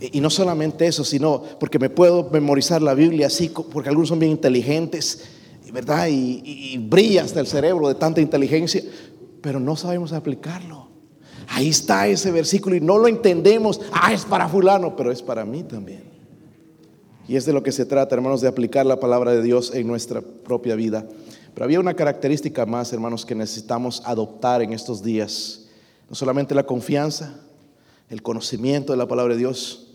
Y no solamente eso, sino porque me puedo memorizar la Biblia así, porque algunos son bien inteligentes, ¿verdad? Y, brilla hasta el cerebro de tanta inteligencia, pero no sabemos aplicarlo. Ahí está ese versículo y no lo entendemos. Ah, es para fulano, pero es para mí también. Y es de lo que se trata, hermanos, de aplicar la palabra de Dios en nuestra propia vida. Pero había una característica más, hermanos, que necesitamos adoptar en estos días. No solamente la confianza, el conocimiento de la palabra de Dios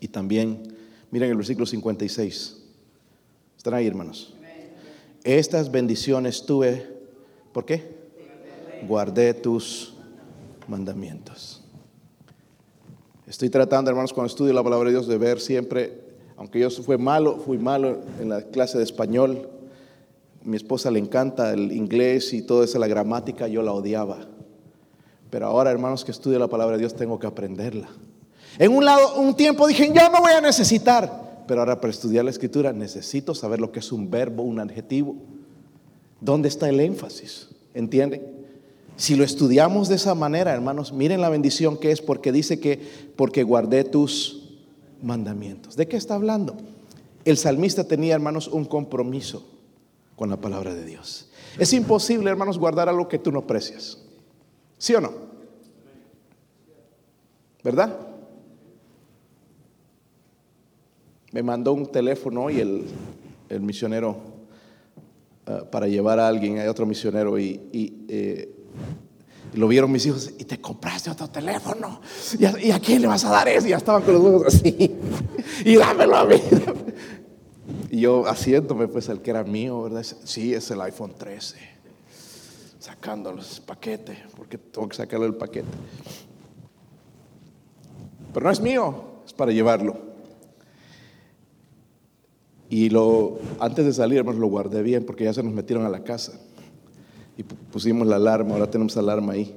y también, miren el versículo 56. ¿Están ahí, hermanos? Estas bendiciones tuve, ¿por qué? Guardé tus mandamientos. Estoy tratando, hermanos, cuando estudio la palabra de Dios, de ver siempre, aunque yo fui malo, fui malo en la clase de español, mi esposa le encanta el inglés y toda esa la gramática, yo la odiaba. Pero ahora, hermanos, que estudio la palabra de Dios, tengo que aprenderla. En un lado, un tiempo dije, yo no voy a necesitar. Pero ahora para estudiar la escritura necesito saber lo que es un verbo, un adjetivo. ¿Dónde está el énfasis? ¿Entienden? Si lo estudiamos de esa manera, hermanos, miren la bendición que es porque dice que porque guardé tus mandamientos. ¿De qué está hablando? El salmista tenía, hermanos, un compromiso con la palabra de Dios. Es imposible, hermanos, guardar algo que tú no aprecias. ¿Sí o no? ¿Verdad? Me mandó un teléfono y el, el misionero uh, para llevar a alguien, hay otro misionero y, y eh, lo vieron mis hijos y te compraste otro teléfono. ¿Y a, ¿Y a, quién le vas a dar eso? Y ya estaban con los ojos así. Y dámelo a mí. Y yo haciéndome pues el que era mío, ¿verdad? Sí, es el iPhone 13. Sacando los paquetes, porque tengo que sacarle el paquete. Pero no es mío, es para llevarlo. Y lo, antes de salir, hermanos, lo guardé bien porque ya se nos metieron a la casa. Y pusimos la alarma, ahora tenemos alarma ahí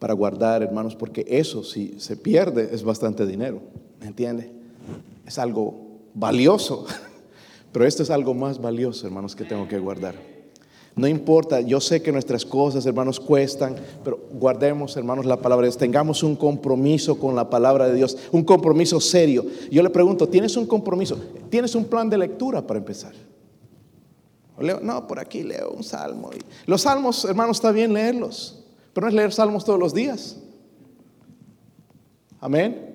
para guardar, hermanos, porque eso, si se pierde, es bastante dinero. ¿Me entiende? Es algo valioso. Pero esto es algo más valioso, hermanos, que tengo que guardar. No importa, yo sé que nuestras cosas, hermanos, cuestan, pero guardemos, hermanos, la palabra de Dios. Tengamos un compromiso con la palabra de Dios, un compromiso serio. Yo le pregunto, ¿tienes un compromiso? ¿Tienes un plan de lectura para empezar? Leo, no, por aquí leo un salmo. Los salmos, hermanos, está bien leerlos, pero no es leer salmos todos los días. Amén.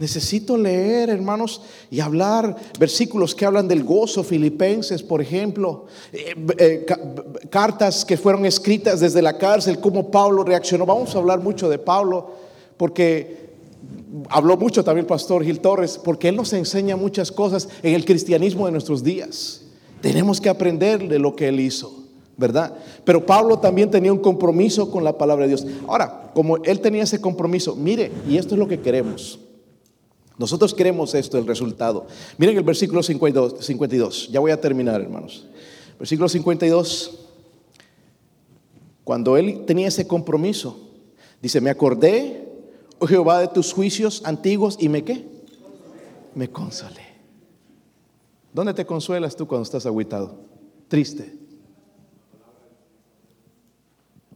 Necesito leer, hermanos, y hablar versículos que hablan del gozo, filipenses, por ejemplo, eh, eh, cartas que fueron escritas desde la cárcel, cómo Pablo reaccionó. Vamos a hablar mucho de Pablo, porque habló mucho también el pastor Gil Torres, porque él nos enseña muchas cosas en el cristianismo de nuestros días. Tenemos que aprender de lo que él hizo. ¿verdad? Pero Pablo también tenía un compromiso con la palabra de Dios. Ahora, como él tenía ese compromiso, mire, y esto es lo que queremos. Nosotros queremos esto, el resultado. Miren el versículo 52, 52. Ya voy a terminar, hermanos. Versículo 52. Cuando él tenía ese compromiso, dice, me acordé, oh Jehová, de tus juicios antiguos y me qué? Me consolé. ¿Dónde te consuelas tú cuando estás agüitado? Triste.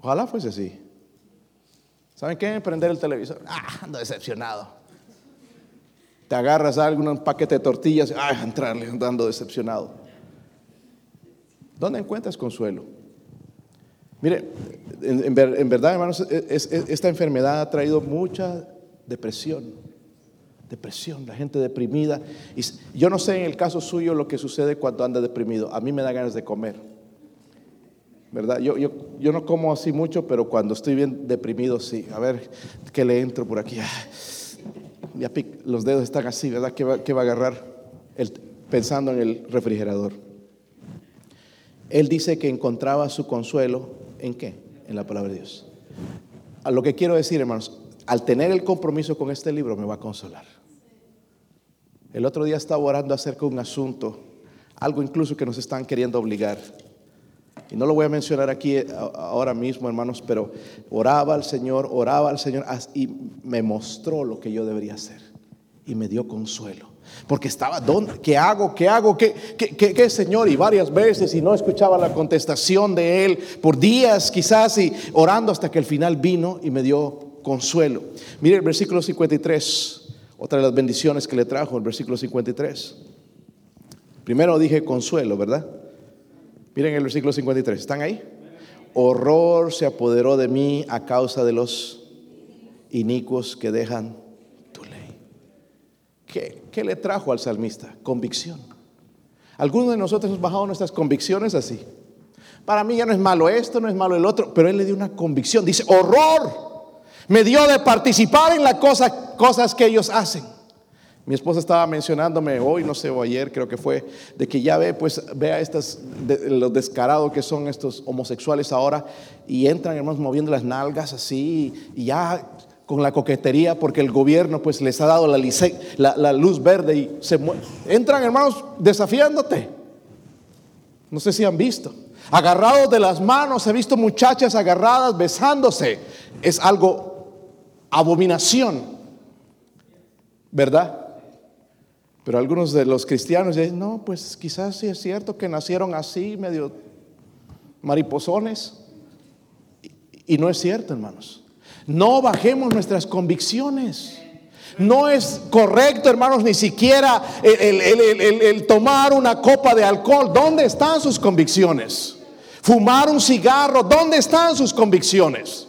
Ojalá fuese así. ¿Saben qué? Prender el televisor. Ah, ando decepcionado te agarras algo, un paquete de tortillas, ay, entrarle andando decepcionado. ¿Dónde encuentras consuelo? Mire, en, verdad, hermanos, esta enfermedad ha traído mucha depresión. Depresión, la gente deprimida. Y yo no sé en el caso suyo lo que sucede cuando anda deprimido. A mí me da ganas de comer. ¿Verdad? Yo, yo, yo no como así mucho, pero cuando estoy bien deprimido, sí. A ver, ¿qué le entro por aquí? Los dedos están así, ¿verdad? ¿Qué va, a agarrar pensando en el refrigerador? Él dice que encontraba su consuelo en qué? En la palabra de Dios. A lo que quiero decir, hermanos, al tener el compromiso con este libro me va a consolar. El otro día estaba orando acerca de un asunto, algo incluso que nos están queriendo obligar. Y no lo voy a mencionar aquí eh, ahora mismo, hermanos, pero oraba al Señor, oraba al Señor y me mostró lo que yo debería hacer. Y me dio consuelo. Porque estaba, ¿dónde? ¿qué hago? ¿Qué hago? ¿Qué, qué, qué, qué Señor? Y varias veces y no escuchaba la contestación de Él por días quizás y orando hasta que el final vino y me dio consuelo. Mire el versículo 53, otra de las bendiciones que le trajo, el versículo 53. Primero dije consuelo, ¿verdad? Miren el versículo 53, ¿están ahí? Horror se apoderó de mí a causa de los inicuos que dejan tu ley. ¿Qué, qué le trajo al salmista? Convicción. Algunos de nosotros hemos bajado nuestras convicciones así. Para mí ya no es malo esto, no es malo el otro, pero él le dio una convicción. Dice, horror. Me dio de participar en las cosas, cosas que ellos hacen. Mi esposa estaba mencionándome hoy, no sé, o ayer creo que fue, de que ya ve, pues, vea estas, de, lo descarado que son estos homosexuales ahora y entran, hermanos, moviendo las nalgas así y ya con la coquetería porque el gobierno pues les ha dado la, luz verde y se entran, hermanos, desafiándote. No sé si han visto. Agarrados de las manos, he visto muchachas agarradas besándose. Es algo abominación, ¿verdad? Pero algunos de los cristianos dicen, no, pues quizás sí es cierto que nacieron así, medio mariposones. Y, no es cierto, hermanos. No bajemos nuestras convicciones. No es correcto, hermanos, ni siquiera el, tomar una copa de alcohol. ¿Dónde están sus convicciones? Fumar un cigarro. ¿Dónde están sus convicciones?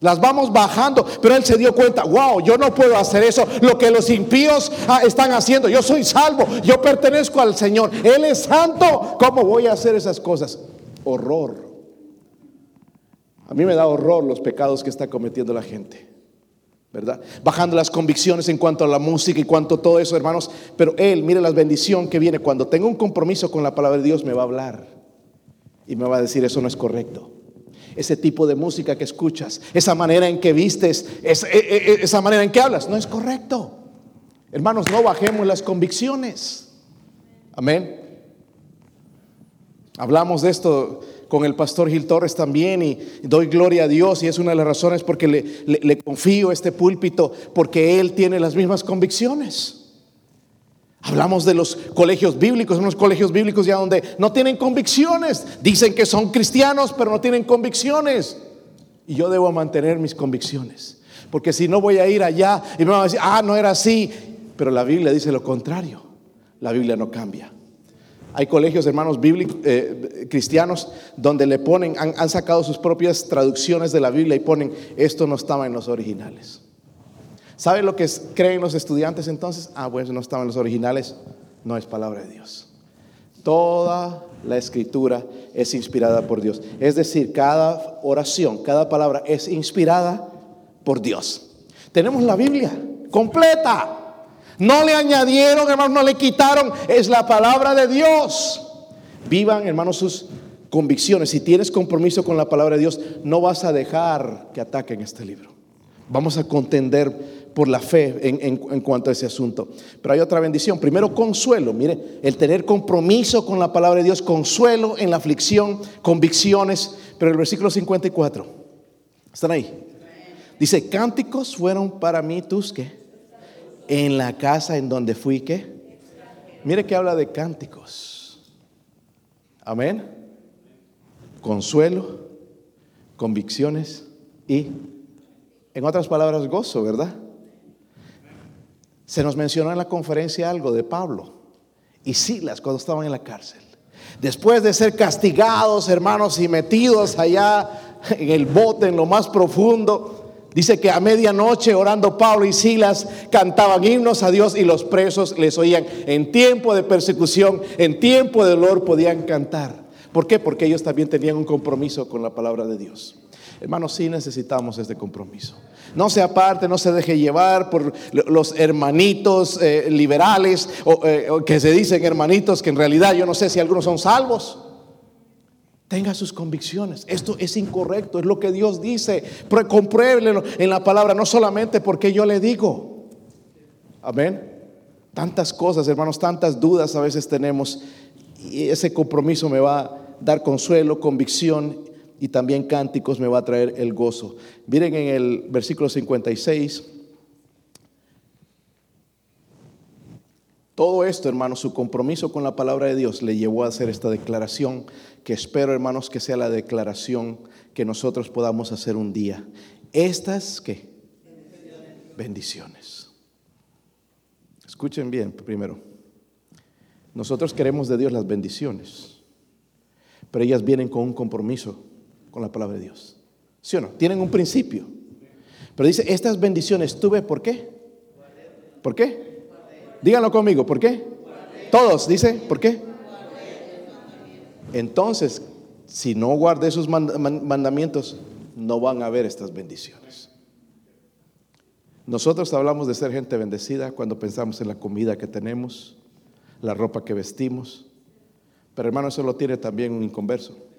Las vamos bajando, pero él se dio cuenta, wow, yo no puedo hacer eso, lo que los impíos ah, están haciendo, yo soy salvo, yo pertenezco al Señor, Él es santo, ¿cómo voy a hacer esas cosas? Horror. A mí me da horror los pecados que está cometiendo la gente, ¿verdad? Bajando las convicciones en cuanto a la música y cuanto a todo eso, hermanos, pero Él, mire la bendición que viene, cuando tenga un compromiso con la palabra de Dios, me va a hablar y me va a decir, eso no es correcto ese tipo de música que escuchas, esa manera en que vistes, e, e, e, esa manera en que hablas, no es correcto. Hermanos, no bajemos las convicciones. Amén. Hablamos de esto con el pastor Gil Torres también y doy gloria a Dios y es una de las razones porque le, le confío este púlpito, porque él tiene las mismas convicciones. Hablamos de los colegios bíblicos, unos colegios bíblicos ya donde no tienen convicciones. Dicen que son cristianos, pero no tienen convicciones. Y yo debo mantener mis convicciones. Porque si no voy a ir allá y me van a decir, ah, no era así. Pero la Biblia dice lo contrario. La Biblia no cambia. Hay colegios, hermanos bíblicos, eh, cristianos, donde le ponen, han, han sacado sus propias traducciones de la Biblia y ponen, esto no estaba en los originales. ¿Sabe lo que creen los estudiantes entonces? Ah, bueno, no estaban los originales. No es palabra de Dios. Toda la escritura es inspirada por Dios. Es decir, cada oración, cada palabra es inspirada por Dios. Tenemos la Biblia completa. No le añadieron, hermanos, no le quitaron. Es la palabra de Dios. Vivan, hermanos, sus convicciones. Si tienes compromiso con la palabra de Dios, no vas a dejar que ataquen este libro. Vamos a contender por la fe en, cuanto a ese asunto. Pero hay otra bendición. Primero, consuelo. Mire, el tener compromiso con la palabra de Dios, consuelo en la aflicción, convicciones. Pero el versículo 54, ¿están ahí? Dice, cánticos fueron para mí tus que en la casa en donde fui que. Mire que habla de cánticos. Amén. Consuelo, convicciones y, en otras palabras, gozo, ¿verdad? Se nos mencionó en la conferencia algo de Pablo y Silas cuando estaban en la cárcel. Después de ser castigados, hermanos, y metidos allá en el bote, en lo más profundo, dice que a medianoche orando Pablo y Silas cantaban himnos a Dios y los presos les oían. En tiempo de persecución, en tiempo de dolor podían cantar. ¿Por qué? Porque ellos también tenían un compromiso con la palabra de Dios. Hermanos, sí necesitamos este compromiso. No se aparte, no se deje llevar por los hermanitos eh, liberales eh, o, que se dicen hermanitos que en realidad yo no sé si algunos son salvos. Tenga sus convicciones. Esto es incorrecto, es lo que Dios dice. Compruébelo en la palabra, no solamente porque yo le digo. Amén. Tantas cosas, hermanos, tantas dudas a veces tenemos. Y ese compromiso me va a dar consuelo, convicción y también cánticos me va a traer el gozo. Miren en el versículo 56. Todo esto, hermanos, su compromiso con la palabra de Dios le llevó a hacer esta declaración que espero, hermanos, que sea la declaración que nosotros podamos hacer un día. Estas, ¿qué? Bendiciones. Escuchen bien primero. Nosotros queremos de Dios las bendiciones, pero ellas vienen con un compromiso con la palabra de Dios. ¿Sí o no? Tienen un principio. Pero dice, estas bendiciones tuve, ¿por qué? ¿Por qué? Díganlo conmigo, ¿por qué? Todos, dice, ¿por qué? Entonces, si no guardé sus mandamientos, no van a ver estas bendiciones. Nosotros hablamos de ser gente bendecida cuando pensamos en la comida que tenemos, la ropa que vestimos, pero hermano, eso lo tiene también un inconverso.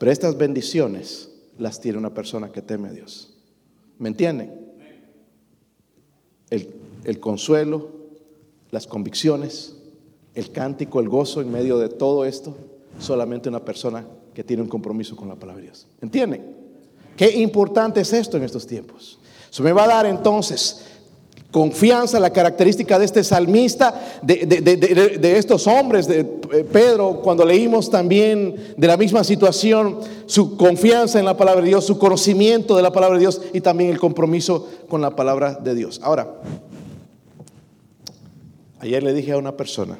Pero estas bendiciones las tiene una persona que teme a Dios. ¿Me entienden? El, el consuelo, las convicciones, el cántico, el gozo en medio de todo esto, solamente una persona que tiene un compromiso con la palabra de Dios. ¿Entienden? Qué importante es esto en estos tiempos. Eso me va a dar entonces confianza, la característica de este salmista, de, estos hombres, de eh, Pedro, cuando leímos también de la misma situación, su confianza en la palabra de Dios, su conocimiento de la palabra de Dios y también el compromiso con la palabra de Dios. Ahora, ayer le dije a una persona,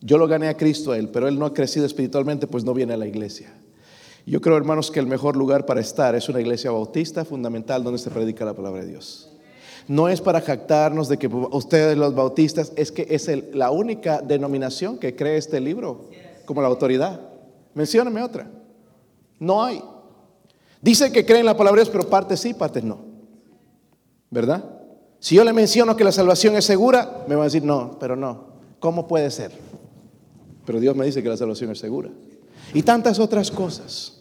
yo lo gané a Cristo a él, pero él no ha crecido espiritualmente, pues no viene a la iglesia. Yo creo, hermanos, que el mejor lugar para estar es una iglesia bautista fundamental donde se predica la palabra de Dios. No es para jactarnos de que ustedes los bautistas, es que es la única denominación que cree este libro como la autoridad. Mencióname otra. No hay. Dice que creen la palabra de Dios, pero partes sí, partes no. ¿Verdad? Si yo le menciono que la salvación es segura, me va a decir, no, pero no. ¿Cómo puede ser? Pero Dios me dice que la salvación es segura. Y tantas otras cosas,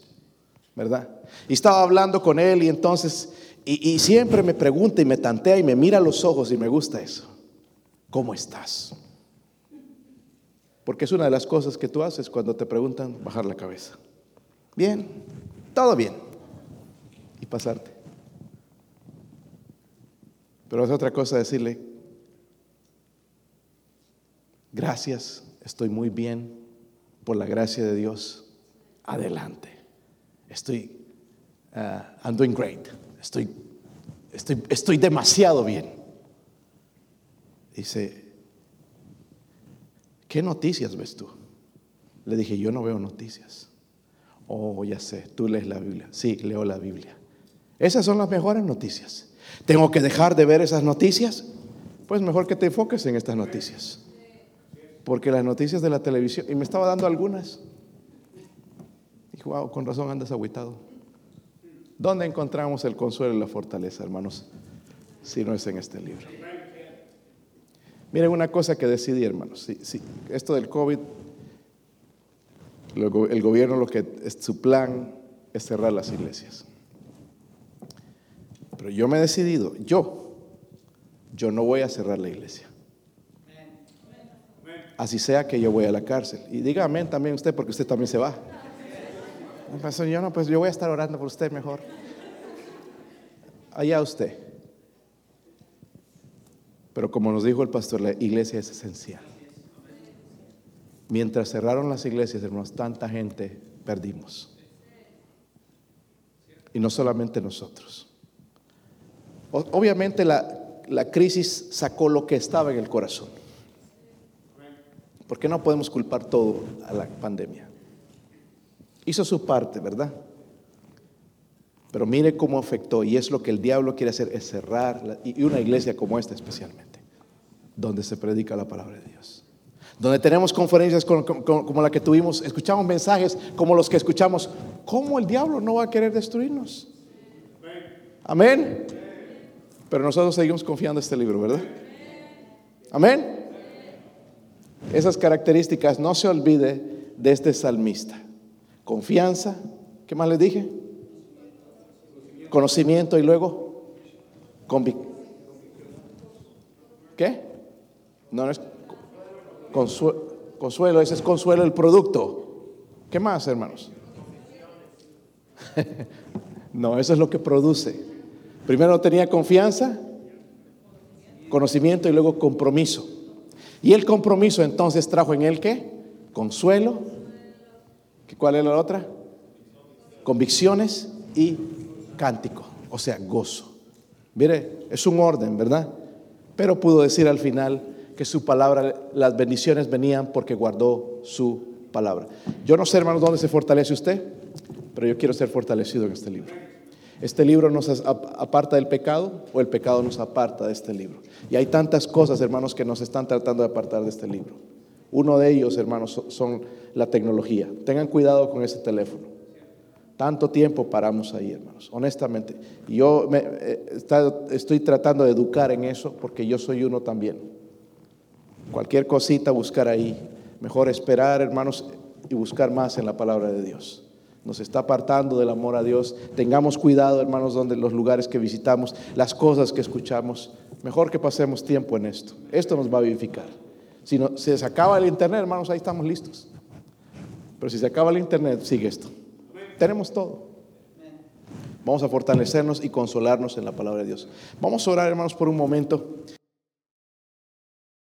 ¿verdad? Y estaba hablando con él y entonces, y, siempre me pregunta y me tantea y me mira los ojos y me gusta eso. ¿Cómo estás? Porque es una de las cosas que tú haces cuando te preguntan bajar la cabeza. Bien, todo bien. Y pasarte. Pero es otra cosa decirle, gracias estoy muy bien por la gracia de Dios. Adelante. Estoy, uh, I'm doing great. Estoy, estoy, estoy demasiado bien. Dice, ¿qué noticias ves tú? Le dije, yo no veo noticias. Oh, ya sé, tú lees la Biblia. Sí, leo la Biblia. Esas son las mejores noticias. ¿Tengo que dejar de ver esas noticias? Pues mejor que te enfoques en estas noticias porque las noticias de la televisión, y me estaba dando algunas. Y wow, con razón andas aguitado. ¿Dónde encontramos el consuelo y la fortaleza, hermanos? Si no es en este libro. Miren una cosa que decidí, hermanos. Esto del COVID, el gobierno lo que es su plan es cerrar las iglesias. Pero yo me he decidido, yo, yo no voy a cerrar la iglesia así sea que yo voy a la cárcel. Y diga amén también usted, porque usted también se va. Yo no, pues yo voy a estar orando por usted mejor. Allá usted. Pero como nos dijo el pastor, la iglesia es esencial. Mientras cerraron las iglesias, hermanos, tanta gente perdimos. Y no solamente nosotros. Obviamente la, la crisis sacó lo que estaba en el corazón. ¿Por qué no podemos culpar todo a la pandemia? Hizo su parte, ¿verdad? Pero mire cómo afectó y es lo que el diablo quiere hacer, es cerrar, y una iglesia como esta especialmente, donde se predica la palabra de Dios. Donde tenemos conferencias como la que tuvimos, escuchamos mensajes como los que escuchamos, ¿cómo el diablo no va a querer destruirnos? Amén. Pero nosotros seguimos confiando en este libro, ¿verdad? Amén. Esas características no se olvide de este salmista. Confianza, ¿qué más le dije? Conocimiento y luego ¿Qué? No, no es consuelo, ese es consuelo el producto. ¿Qué más, hermanos? no, eso es lo que produce. Primero tenía confianza, conocimiento y luego compromiso. Y el compromiso entonces trajo en él qué? Consuelo. ¿Cuál es la otra? Convicciones y cántico, o sea, gozo. Mire, es un orden, ¿verdad? Pero pudo decir al final que su palabra, las bendiciones venían porque guardó su palabra. Yo no sé, hermanos, dónde se fortalece usted, pero yo quiero ser fortalecido en este libro. Este libro nos aparta del pecado o el pecado nos aparta de este libro. Y hay tantas cosas, hermanos, que nos están tratando de apartar de este libro. Uno de ellos, hermanos, son la tecnología. Tengan cuidado con ese teléfono. Tanto tiempo paramos ahí, hermanos, honestamente. Yo eh, estoy tratando de educar en eso porque yo soy uno también. Cualquier cosita buscar ahí. Mejor esperar, hermanos, y buscar más en la palabra de Dios. Nos está apartando del amor a Dios. Tengamos cuidado, hermanos, donde los lugares que visitamos, las cosas que escuchamos. Mejor que pasemos tiempo en esto. Esto nos va a vivificar. Si no, si se acaba el internet, hermanos, ahí estamos listos. Pero si se acaba el internet, sigue esto. Tenemos todo. Vamos a fortalecernos y consolarnos en la palabra de Dios. Vamos a orar, hermanos, por un momento.